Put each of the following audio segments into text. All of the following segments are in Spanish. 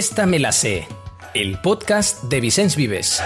Esta me la sé, el podcast de Vicens Vives.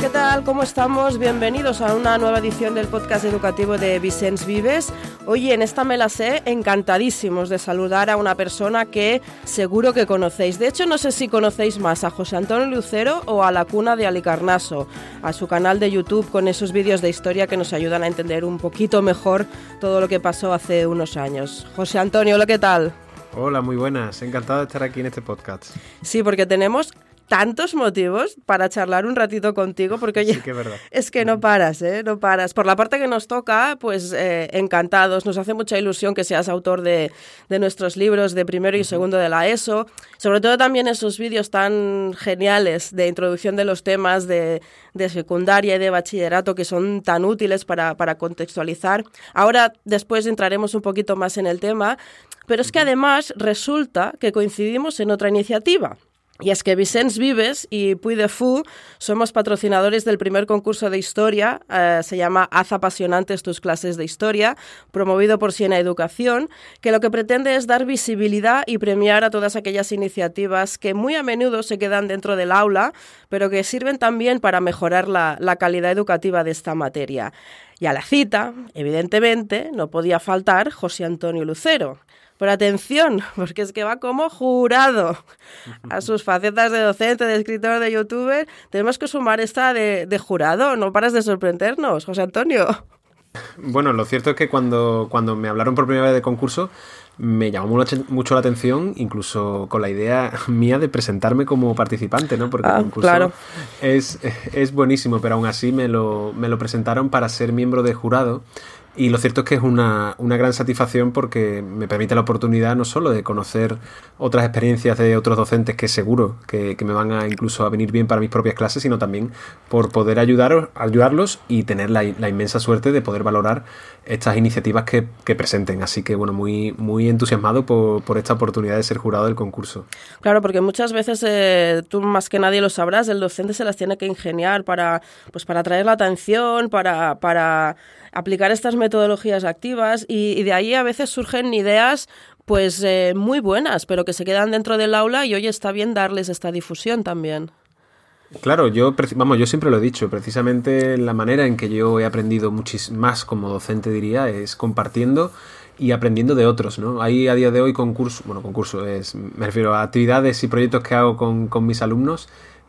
¿Qué tal? ¿Cómo estamos? Bienvenidos a una nueva edición del podcast educativo de Vicens Vives. Hoy en esta me la sé, encantadísimos de saludar a una persona que seguro que conocéis. De hecho, no sé si conocéis más a José Antonio Lucero o a la cuna de Alicarnaso, a su canal de YouTube con esos vídeos de historia que nos ayudan a entender un poquito mejor todo lo que pasó hace unos años. José Antonio, ¿qué tal? Hola, muy buenas. Encantado de estar aquí en este podcast. Sí, porque tenemos tantos motivos para charlar un ratito contigo, porque oye, es, que no paras, ¿eh? No paras. Por la parte que nos toca, pues eh, encantados. Nos hace mucha ilusión que seas autor de, nuestros libros de primero y segundo de la ESO. Sobre todo también esos vídeos tan geniales de introducción de los temas de, secundaria y de bachillerato que son tan útiles para, para contextualizar. Ahora, después entraremos un poquito más en el tema, pero es que además resulta que coincidimos en otra iniciativa. Y es que Vicens Vives y Puy de Fou somos patrocinadores del primer concurso de historia, eh, se llama Haz apasionantes tus clases de historia, promovido por Siena Educación, que lo que pretende es dar visibilidad y premiar a todas aquellas iniciativas que muy a menudo se quedan dentro del aula, pero que sirven también para mejorar la, la calidad educativa de esta materia. Y a la cita, evidentemente, no podía faltar José Antonio Lucero pero atención, porque es que va como jurado a sus facetas de docente, de escritor, de youtuber. Tenemos que sumar esta de, jurado. No paras de sorprendernos, José Antonio. Bueno, lo cierto es que cuando, cuando me hablaron por primera vez de concurso, me llamó mucho la atención, incluso con la idea mía de presentarme como participante, ¿no? Porque el ah, concurso es, es buenísimo, pero aún así me lo, me lo presentaron para ser miembro de jurado. Y lo cierto es que es una, una, gran satisfacción porque me permite la oportunidad no solo de conocer otras experiencias de otros docentes que seguro que, me van a incluso a venir bien para mis propias clases, sino también por poder ayudar, ayudarlos y tener la, inmensa suerte de poder valorar estas iniciativas que, presenten. Así que bueno, muy, muy entusiasmado por, por, esta oportunidad de ser jurado del concurso. Claro, porque muchas veces eh, tú más que nadie lo sabrás, el docente se las tiene que ingeniar para, pues para atraer la atención, para, para aplicar estas metodologías activas y, de ahí a veces surgen ideas pues eh, muy buenas, pero que se quedan dentro del aula y hoy está bien darles esta difusión también. Claro, yo, vamos, yo siempre lo he dicho, precisamente la manera en que yo he aprendido muchísimo más como docente diría es compartiendo y aprendiendo de otros, ¿no? Hay a día de hoy concursos, bueno, concursos, me refiero a actividades y proyectos que hago con, con mis alumnos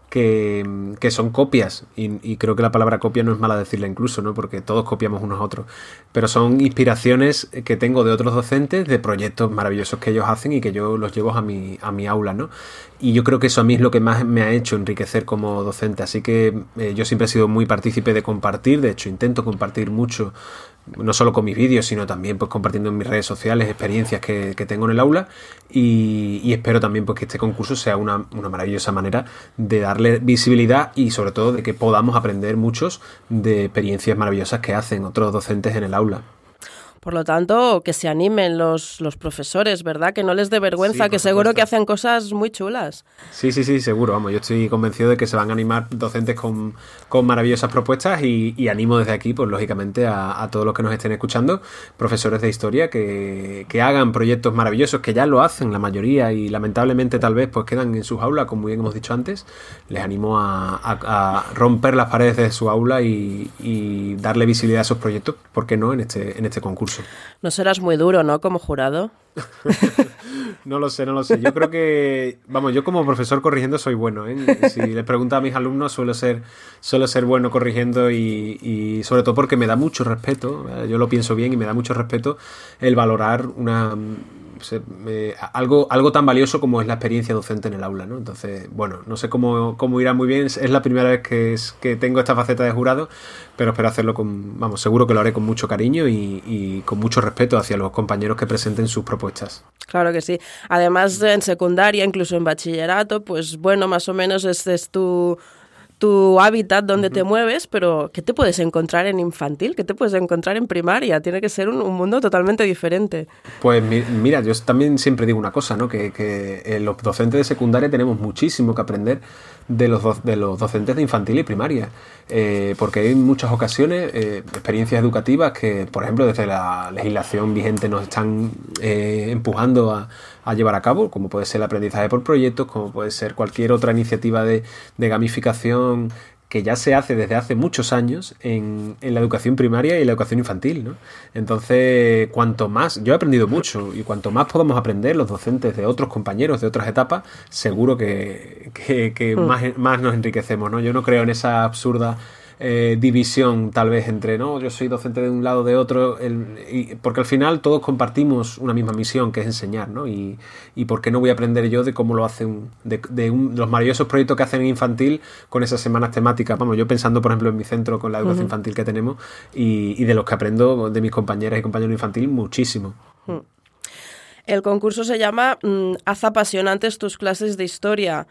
que, que son copias, y, creo que la palabra copia no es mala decirla incluso, ¿no? porque todos copiamos unos a otros, pero son inspiraciones que tengo de otros docentes, de proyectos maravillosos que ellos hacen y que yo los llevo a mi, a mi aula, ¿no? Y yo creo que eso a mí es lo que más me ha hecho enriquecer como docente, así que eh, yo siempre he sido muy partícipe de compartir, de hecho intento compartir mucho no solo con mis vídeos, sino también pues compartiendo en mis redes sociales experiencias que, tengo en el aula. Y, espero también pues que este concurso sea una, una, maravillosa manera de visibilidad y sobre todo de que podamos aprender muchos de experiencias maravillosas que hacen otros docentes en el aula. Por lo tanto, que se animen los, los profesores, ¿verdad? Que no les dé vergüenza, que seguro que hacen cosas muy chulas. Sí, sí, sí, seguro. Vamos, yo estoy convencido de que se van a animar docentes con, maravillosas propuestas y, animo desde aquí, pues lógicamente, a, todos los que nos estén escuchando, profesores de historia, que, hagan proyectos maravillosos, que ya lo hacen la mayoría y lamentablemente tal vez pues quedan en sus aulas, como bien hemos dicho antes. Les animo a, romper las paredes de su aula y, y darle visibilidad a esos proyectos, ¿por qué no?, en este, en este concurso. No serás muy duro, ¿no? Como jurado. no lo sé, no lo sé. Yo creo que, vamos, yo como profesor corrigiendo soy bueno. ¿eh? Si les pregunto a mis alumnos, suelo ser, suelo ser bueno corrigiendo y, y, sobre todo porque me da mucho respeto. Yo lo pienso bien y me da mucho respeto el valorar una algo, algo tan valioso como es la experiencia docente en el aula, ¿no? Entonces, bueno, no sé cómo, cómo irá muy bien. Es la primera vez que, es, que tengo esta faceta de jurado, pero espero hacerlo con, vamos, seguro que lo haré con mucho cariño y, y con mucho respeto hacia los compañeros que presenten sus propuestas. Claro que sí. Además, en secundaria, incluso en bachillerato, pues bueno, más o menos este es tu tu hábitat donde te mueves, pero ¿qué te puedes encontrar en infantil? ¿Qué te puedes encontrar en primaria? Tiene que ser un, mundo totalmente diferente. Pues mira, yo también siempre digo una cosa, ¿no? Que, que los docentes de secundaria tenemos muchísimo que aprender de los, de los docentes de infantil y primaria. Eh, porque hay muchas ocasiones eh, experiencias educativas que, por ejemplo, desde la legislación vigente nos están eh, empujando a, llevar a cabo, como puede ser el aprendizaje por proyectos, como puede ser cualquier otra iniciativa de, de gamificación que ya se hace desde hace muchos años en, la educación primaria y la educación infantil. ¿no? Entonces, cuanto más, yo he aprendido mucho y cuanto más podamos aprender los docentes de otros compañeros de otras etapas, seguro que, mm. más, más nos enriquecemos. ¿no? Yo no creo en esa absurda eh, división tal vez entre, no, yo soy docente de un lado de otro, porque al final todos compartimos una misma misión que es enseñar, ¿no? Y, y por qué no voy a aprender yo de cómo lo hacen, de, los maravillosos proyectos que hacen en infantil con esas semanas temáticas, vamos, yo pensando por ejemplo en mi centro con la educación infantil que tenemos y, de los que aprendo de mis compañeras y compañeros infantil muchísimo. El concurso se llama mm, Haz apasionantes tus clases de historia.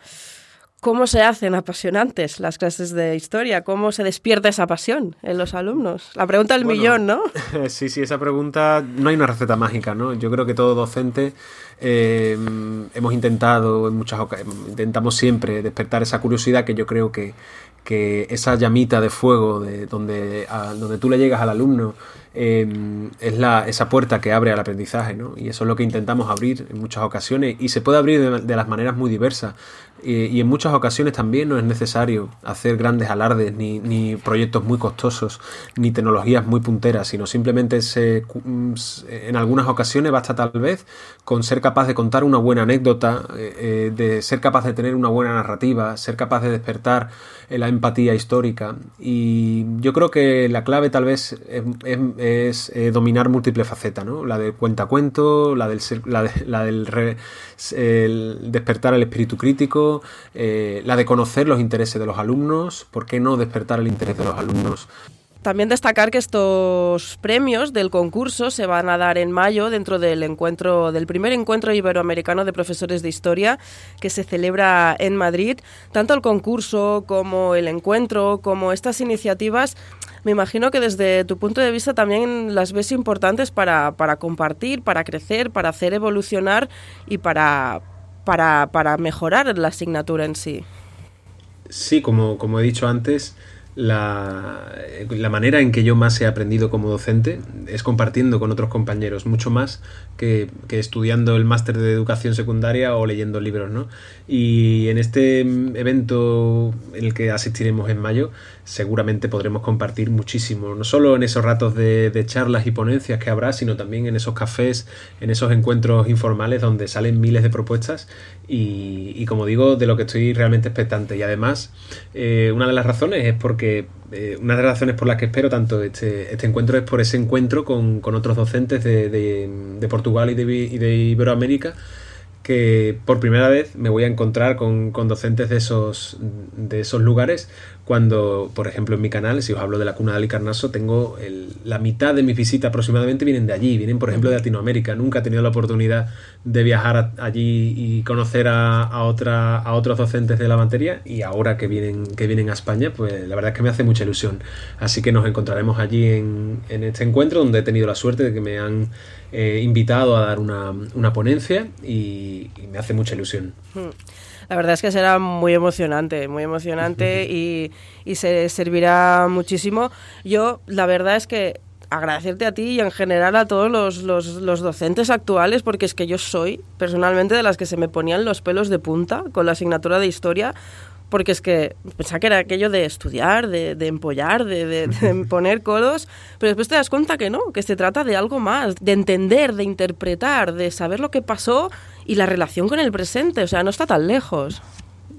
¿Cómo se hacen apasionantes las clases de historia? ¿Cómo se despierta esa pasión en los alumnos? La pregunta del millón, ¿no? Sí, sí, esa pregunta no hay una receta mágica, ¿no? Yo creo que todo docente eh, hemos intentado, en muchas intentamos siempre despertar esa curiosidad que yo creo que, que esa llamita de fuego de donde, donde tú le llegas al alumno Em, es la, esa puerta que abre al aprendizaje, ¿no? Y eso es lo que intentamos abrir en muchas ocasiones y se puede abrir de, las maneras muy diversas. Y en muchas ocasiones también no es necesario hacer grandes alardes, ni, ni proyectos muy costosos, ni tecnologías muy punteras, sino simplemente se, mm, en algunas ocasiones basta tal vez con ser capaz de contar una buena anécdota, eh, eh, de ser capaz de tener una buena narrativa, ser capaz de despertar la empatía histórica. Y yo creo que la clave tal vez es eh, dominar múltiples facetas, ¿no? La de cuentacuento, la del, la, la del despertar el espíritu crítico, eh, la de conocer los intereses de los alumnos, ¿por qué no despertar el interés de los alumnos? También destacar que estos premios del concurso se van a dar en mayo dentro del encuentro del primer encuentro iberoamericano de profesores de historia que se celebra en Madrid. Tanto el concurso como el encuentro, como estas iniciativas me imagino que desde tu punto de vista también las ves importantes para, para compartir, para crecer, para hacer evolucionar y para, para, para mejorar la asignatura en sí. Sí, como, como he dicho antes, la, la, manera en que yo más he aprendido como docente es compartiendo con otros compañeros, mucho más que, que estudiando el máster de educación secundaria o leyendo libros, ¿no? Y en este evento en el que asistiremos en mayo, seguramente podremos compartir muchísimo, no solo en esos ratos de, charlas y ponencias que habrá, sino también en esos cafés, en esos encuentros informales donde salen miles de propuestas y, como digo, de lo que estoy realmente expectante. Y además, eh, una de las razones es porque, eh, una de las razones por las que espero tanto este, este encuentro es por ese encuentro con, otros docentes de, Portugal y de, y de Iberoamérica que por primera vez me voy a encontrar con, con docentes de esos, de esos lugares cuando, por ejemplo, en mi canal, si os hablo de la cuna de Alicarnaso, tengo la mitad de mis visitas aproximadamente vienen de allí, vienen, por ejemplo, de Latinoamérica. Nunca he tenido la oportunidad de viajar allí y conocer a, a, otra, a otros docentes de la materia y ahora que vienen, que vienen a España, pues la verdad es que me hace mucha ilusión. Así que nos encontraremos allí en, en este encuentro donde he tenido la suerte de que me han eh, invitado a dar una, una ponencia y, y, me hace mucha ilusión. Hmm. La verdad es que será muy emocionante, muy emocionante y, se servirá muchísimo. Yo, la verdad es que agradecerte a ti y en general a todos los, los, docentes actuales, porque es que yo soy personalmente de las que se me ponían los pelos de punta con la asignatura de historia, porque es que pensaba que era aquello de estudiar, de, de empollar, de, de, poner codos, pero después te das cuenta que no, que se trata de algo más, de entender, de interpretar, de saber lo que pasó y la relación con el presente, o sea, no está tan lejos.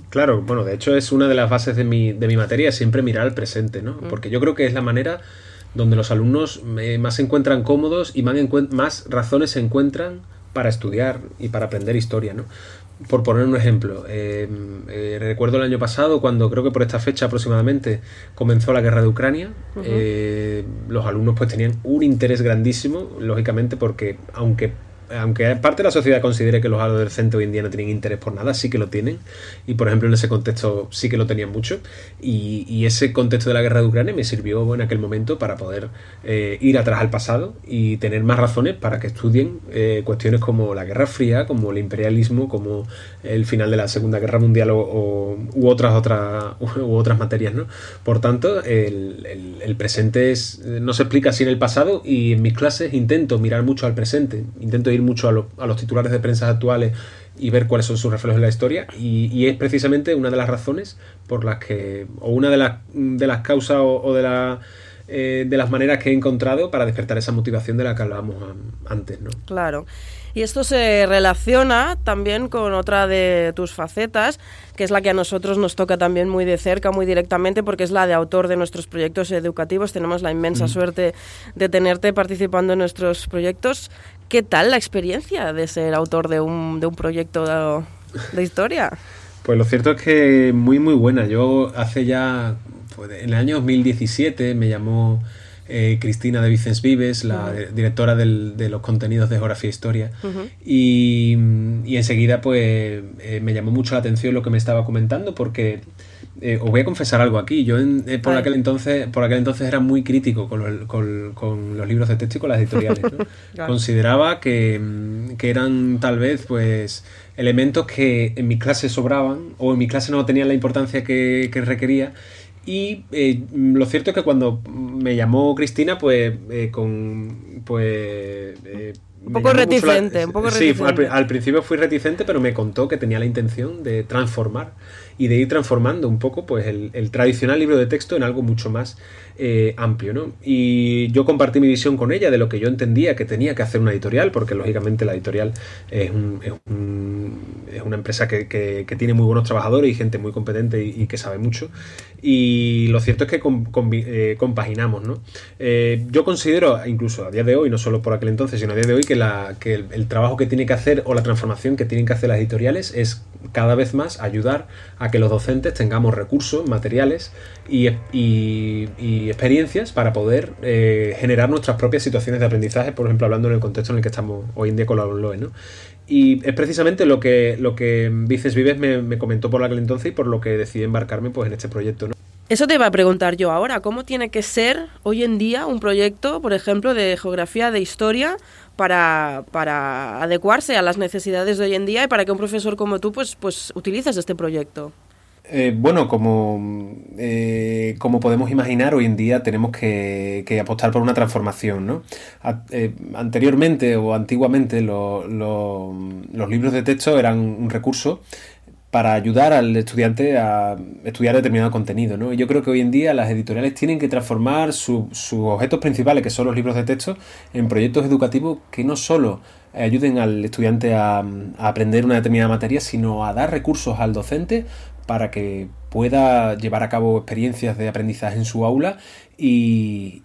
Claro, bueno, de hecho es una de las bases de mi, de mi materia, siempre mirar al presente, ¿no? Mm. Porque yo creo que es la manera donde los alumnos más se encuentran cómodos y más, más razones se encuentran para estudiar y para aprender historia, ¿no? Por poner un ejemplo, em, eh, recuerdo el año pasado, cuando creo que por esta fecha aproximadamente comenzó la guerra de Ucrania, eh, los alumnos pues tenían un interés grandísimo, lógicamente, porque aunque aunque parte de la sociedad considere que los adolescentes hoy en día no tienen interés por nada, sí que lo tienen. Y por ejemplo, en ese contexto sí que lo tenían mucho. Y, ese contexto de la guerra de Ucrania me sirvió en aquel momento para poder eh, ir atrás al pasado y tener más razones para que estudien eh, cuestiones como la Guerra Fría, como el imperialismo, como el final de la Segunda Guerra Mundial o, u otras otras u otras materias, ¿no? Por tanto, el, presente es, no se explica en el pasado y en mis clases intento mirar mucho al presente, intento ir mucho a, los titulares de prensa actuales y ver cuáles son sus reflejos en la historia y, es precisamente una de las razones por las que, o una de las, de las causas o, de la eh, de las maneras que he encontrado para despertar esa motivación de la que hablábamos antes, ¿no? Claro. Y esto se relaciona también con otra de tus facetas, que es la que a nosotros nos toca también muy de cerca, muy directamente, porque es la de autor de nuestros proyectos educativos. Tenemos la inmensa mm. suerte de tenerte participando en nuestros proyectos. ¿Qué tal la experiencia de ser autor de un, de un proyecto de, historia? Pues lo cierto es que muy, muy buena. Yo hace ya, pues, en el año 2017 me llamó eh, Cristina de Vicens Vives, la directora de los contenidos de Geografía e Historia. y, enseguida, pues, eh, me llamó mucho la atención lo que me estaba comentando, porque eh, os voy a confesar algo aquí. Yo por, aquel entonces, por aquel entonces era muy crítico con, los libros de texto y con las editoriales. Consideraba que, eran tal vez, pues elementos que en mi clase sobraban o en mi clase no tenían la importancia que, que requería y eh, lo cierto es que cuando me llamó Cristina, pues eh, con. Pues. Eh, un poco reticente, un poco Sí, al, principio fui reticente, pero me contó que tenía la intención de transformar y de ir transformando un poco pues el, tradicional libro de texto en algo mucho más amplio. ¿no? Y yo compartí mi visión con ella de lo que yo entendía que tenía que hacer una editorial, porque lógicamente la editorial es un es una empresa que, que, tiene muy buenos trabajadores y gente muy competente y, que sabe mucho. Y lo cierto es que eh, compaginamos, ¿no? Eh, yo considero, incluso a día de hoy, no solo por aquel entonces, sino a día de hoy, que, la, que el, trabajo que tiene que hacer o la transformación que tienen que hacer las editoriales es cada vez más ayudar a que los docentes tengamos recursos, materiales y, y, experiencias para poder eh, generar nuestras propias situaciones de aprendizaje, por ejemplo, hablando en el contexto en el que estamos hoy en día con la ONLOE, ¿no? Y es precisamente lo que, lo que Vices Vives me, comentó por aquel entonces y por lo que decidí embarcarme pues, en este proyecto. ¿no? Eso te iba a preguntar yo ahora, ¿cómo tiene que ser hoy en día un proyecto, por ejemplo, de geografía, de historia, para, para adecuarse a las necesidades de hoy en día y para que un profesor como tú pues, pues utilices este proyecto? Eh, bueno, como, eh, como podemos imaginar, hoy en día tenemos que, apostar por una transformación. ¿no? Eh, anteriormente o antiguamente los libros de texto eran un recurso para ayudar al estudiante a estudiar determinado contenido. ¿no? Yo creo que hoy en día las editoriales tienen que transformar sus objetos principales, que son los libros de texto, en proyectos educativos que no solo ayuden al estudiante a, a aprender una determinada materia, sino a dar recursos al docente para que pueda llevar a cabo experiencias de aprendizaje en su aula y,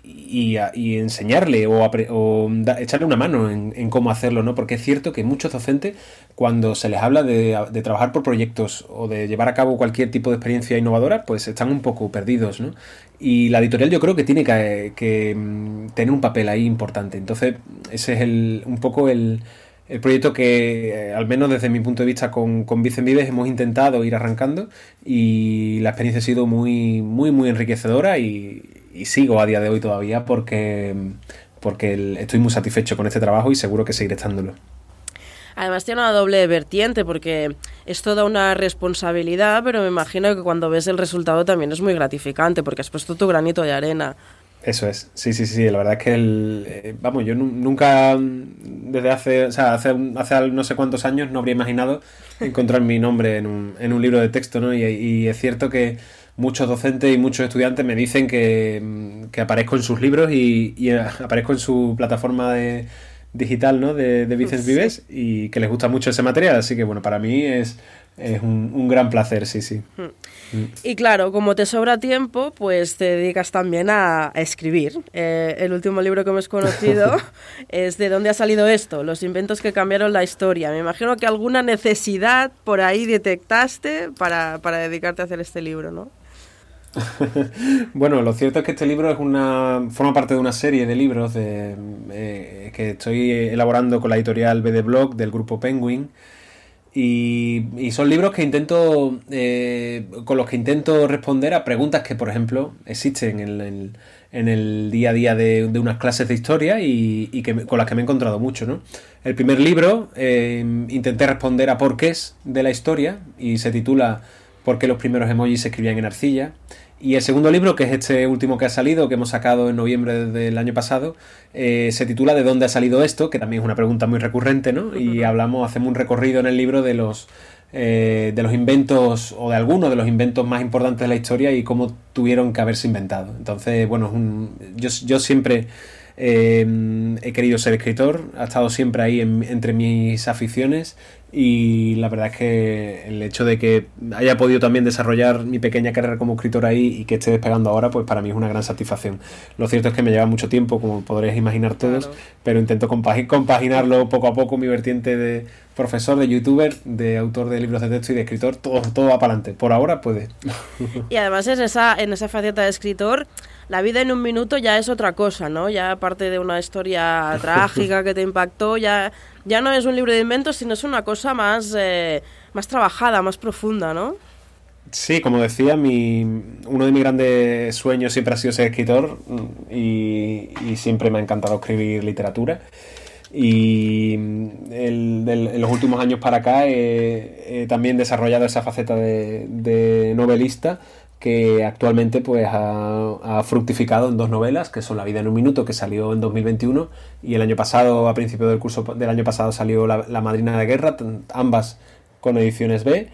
enseñarle o, echarle una mano en, cómo hacerlo, ¿no? Porque es cierto que muchos docentes, cuando se les habla de, trabajar por proyectos o de llevar a cabo cualquier tipo de experiencia innovadora, pues están un poco perdidos, ¿no? Y la editorial yo creo que tiene que, mm, tener un papel ahí importante. Entonces, ese es el, un poco el, el proyecto que, eh, al menos desde mi punto de vista con, con Vicen Vives, hemos intentado ir arrancando y la experiencia ha sido muy, muy, muy enriquecedora y, sigo a día de hoy todavía porque, porque estoy muy satisfecho con este trabajo y seguro que seguiré estándolo. Además tiene una doble vertiente porque es toda una responsabilidad, pero me imagino que cuando ves el resultado también es muy gratificante porque has puesto tu granito de arena. Eso es, sí, sí, sí, la verdad es que el, eh, vamos, yo nunca desde hace, o sea, hace, hace no sé cuántos años no habría imaginado encontrar mi nombre en un, en un libro de texto, ¿no? Y, es cierto que muchos docentes y muchos estudiantes me dicen que, aparezco en sus libros y, y aparezco en su plataforma de, digital, ¿no? De, de Vicens Vives y que les gusta mucho ese material, así que bueno, para mí es es un, gran placer, sí, sí. Hmm. Y claro, como te sobra tiempo, pues te dedicas también a, escribir. Eh, el último libro que hemos conocido es ¿De dónde ha salido esto? Los inventos que cambiaron la historia. Me imagino que alguna necesidad por ahí detectaste para, para dedicarte a hacer este libro, ¿no? bueno, lo cierto es que este libro es una forma parte de una serie de libros de, eh, que estoy elaborando con la editorial BD Blog del grupo Penguin. Y, son libros que intento eh, con los que intento responder a preguntas que, por ejemplo, existen en el, en el día a día de, unas clases de historia y, que, con las que me he encontrado mucho. ¿no? El primer libro eh, intenté responder a porqués de la historia y se titula ¿Por qué los primeros emojis se escribían en arcilla? Y el segundo libro, que es este último que ha salido, que hemos sacado en noviembre del año pasado, eh, se titula ¿De dónde ha salido esto? Que también es una pregunta muy recurrente, ¿no? Y hablamos, hacemos un recorrido en el libro de los eh, de los inventos o de algunos de los inventos más importantes de la historia y cómo tuvieron que haberse inventado. Entonces, bueno, yo, yo, siempre eh, he querido ser escritor, ha estado siempre ahí entre mis aficiones y la verdad es que el hecho de que haya podido también desarrollar mi pequeña carrera como escritor ahí y que esté despegando ahora, pues para mí es una gran satisfacción. Lo cierto es que me lleva mucho tiempo, como podréis imaginar todos, pero intento compaginarlo poco a poco, mi vertiente de profesor, de youtuber, de autor de libros de texto y de escritor, todo, todo va para adelante. Por ahora puede. Y además es esa, en esa faceta de escritor la vida en un minuto ya es otra cosa, ¿no? Ya aparte de una historia trágica que te impactó, ya, ya no es un libro de inventos, sino es una cosa más, eh, más trabajada, más profunda, ¿no? Sí, como decía, mi, uno de mis grandes sueños siempre ha sido ser escritor y, siempre me ha encantado escribir literatura. Y en los últimos años para acá he, también desarrollado esa faceta de, de novelista que actualmente pues ha, fructificado en dos novelas, que son La vida en un minuto, que salió en 2021, y el año pasado, a principio del curso del año pasado, salió La, Madrina de Guerra, ambas con ediciones B.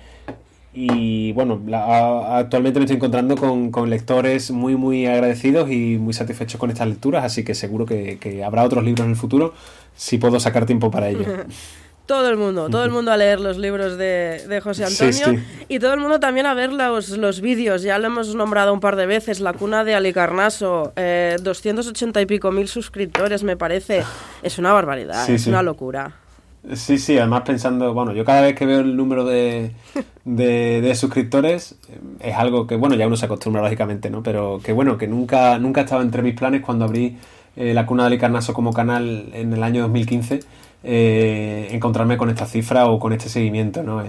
Y bueno, actualmente me estoy encontrando con, lectores muy muy agradecidos y muy satisfechos con estas lecturas, así que seguro que, que habrá otros libros en el futuro si puedo sacar tiempo para ello. todo el mundo, todo el mundo a leer los libros de, José Antonio y todo el mundo también a ver los, los vídeos. Ya lo hemos nombrado un par de veces, La Cuna de Alicarnaso, eh, 280 y pico mil suscriptores, me parece. Es una barbaridad, es una locura. Sí, sí, además pensando, bueno, yo cada vez que veo el número de, de, suscriptores eh, es algo que, bueno, ya uno se acostumbra lógicamente, ¿no? Pero que bueno, que nunca, nunca estaba entre mis planes cuando abrí eh, La Cuna de Alicarnaso como canal en el año 2015 eh, encontrarme con esta cifra o con este seguimiento. ¿no?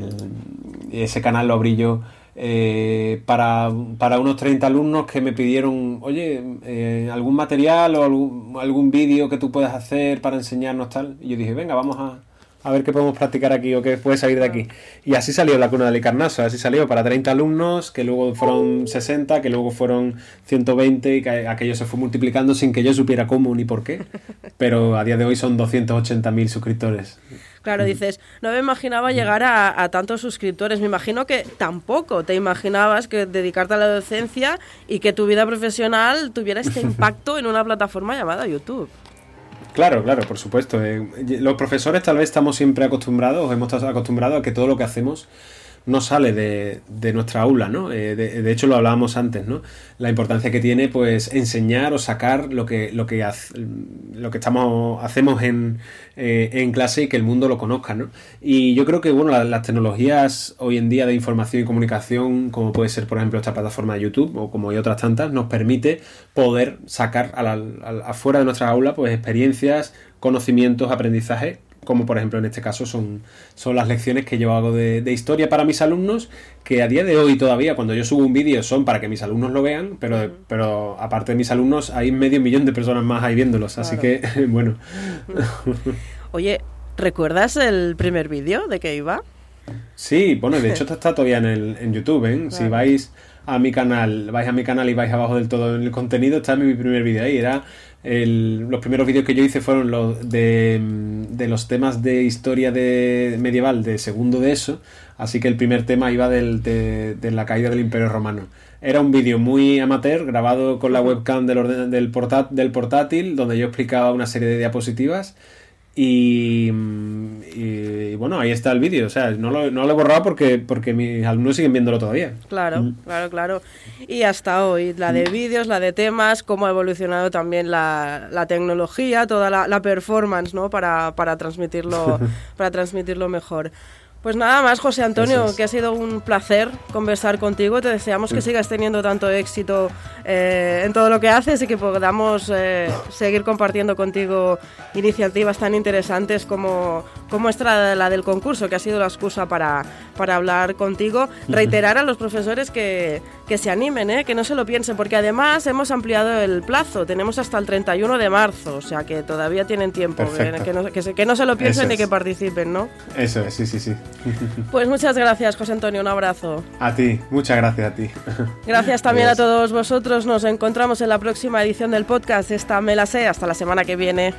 ese canal lo abrí yo eh, para, unos 30 alumnos que me pidieron, oye, eh, algún material o algún, algún vídeo que tú puedas hacer para enseñarnos tal. Y yo dije, venga, vamos a, a ver qué podemos practicar aquí o qué puede salir de aquí. Y así salió la cuna de Alicarnaso, así salió para 30 alumnos, que luego fueron 60, que luego fueron 120 y que aquello se fue multiplicando sin que yo supiera cómo ni por qué. Pero a día de hoy son 280.000 suscriptores. Claro, dices, no me imaginaba llegar a, a, tantos suscriptores. Me imagino que tampoco te imaginabas que dedicarte a la docencia y que tu vida profesional tuviera este impacto en una plataforma llamada YouTube. Claro, claro, por supuesto. Eh, los profesores tal vez estamos siempre acostumbrados, hemos estado acostumbrados a que todo lo que hacemos no sale de, de nuestra aula, ¿no? Eh, de, hecho, lo hablábamos antes, ¿no? La importancia que tiene, pues, enseñar o sacar lo que, lo que, lo que estamos, hacemos en, eh, en clase y que el mundo lo conozca, ¿no? Y yo creo que, bueno, las, tecnologías hoy en día de información y comunicación, como puede ser, por ejemplo, esta plataforma de YouTube o como hay otras tantas, nos permite poder sacar a afuera de nuestra aula, pues, experiencias, conocimientos, aprendizaje como por ejemplo en este caso son, son las lecciones que yo hago de, historia para mis alumnos, que a día de hoy todavía cuando yo subo un vídeo son para que mis alumnos lo vean, pero, pero aparte de mis alumnos hay medio millón de personas más ahí viéndolos, así que bueno. Oye, ¿recuerdas el primer vídeo de qué iba? Sí, bueno, de hecho está todavía en, el, en YouTube, ¿eh? Si vais a mi canal, vais a mi canal y vais abajo del todo en el contenido, está mi primer vídeo ahí, era los primeros vídeos que yo hice fueron los de, los temas de historia de medieval de segundo de eso, así que el primer tema iba del, de, la caída del Imperio Romano. Era un vídeo muy amateur, grabado con la webcam del, del, del portátil, donde yo explicaba una serie de diapositivas y, bueno, ahí está el vídeo. O sea, no lo, no lo, he borrado porque, porque mis alumnos siguen viéndolo todavía. Claro, mm. claro, claro. Y hasta hoy, la de vídeos, la de temas, cómo ha evolucionado también la, la tecnología, toda la, la, performance, ¿no? Para, para, transmitirlo, para transmitirlo mejor. Pues nada más, José Antonio, que ha sido un placer conversar contigo. Te deseamos que mm. sigas teniendo tanto éxito eh, en todo lo que haces y que podamos eh, seguir compartiendo contigo iniciativas tan interesantes como, como esta la del concurso, que ha sido la excusa para, para hablar contigo. Reiterar a los profesores que, que se animen, ¿eh? que no se lo piensen, porque además hemos ampliado el plazo. Tenemos hasta el 31 de marzo, o sea que todavía tienen tiempo. Que no, que, se, que no se lo piensen ni que participen, ¿no? Eso es, sí, sí, sí. Pues muchas gracias, José Antonio, un abrazo. A ti, muchas gracias a ti. Gracias también a todos vosotros. Nos encontramos en la próxima edición del podcast. Esta me la sé. Hasta la semana que viene.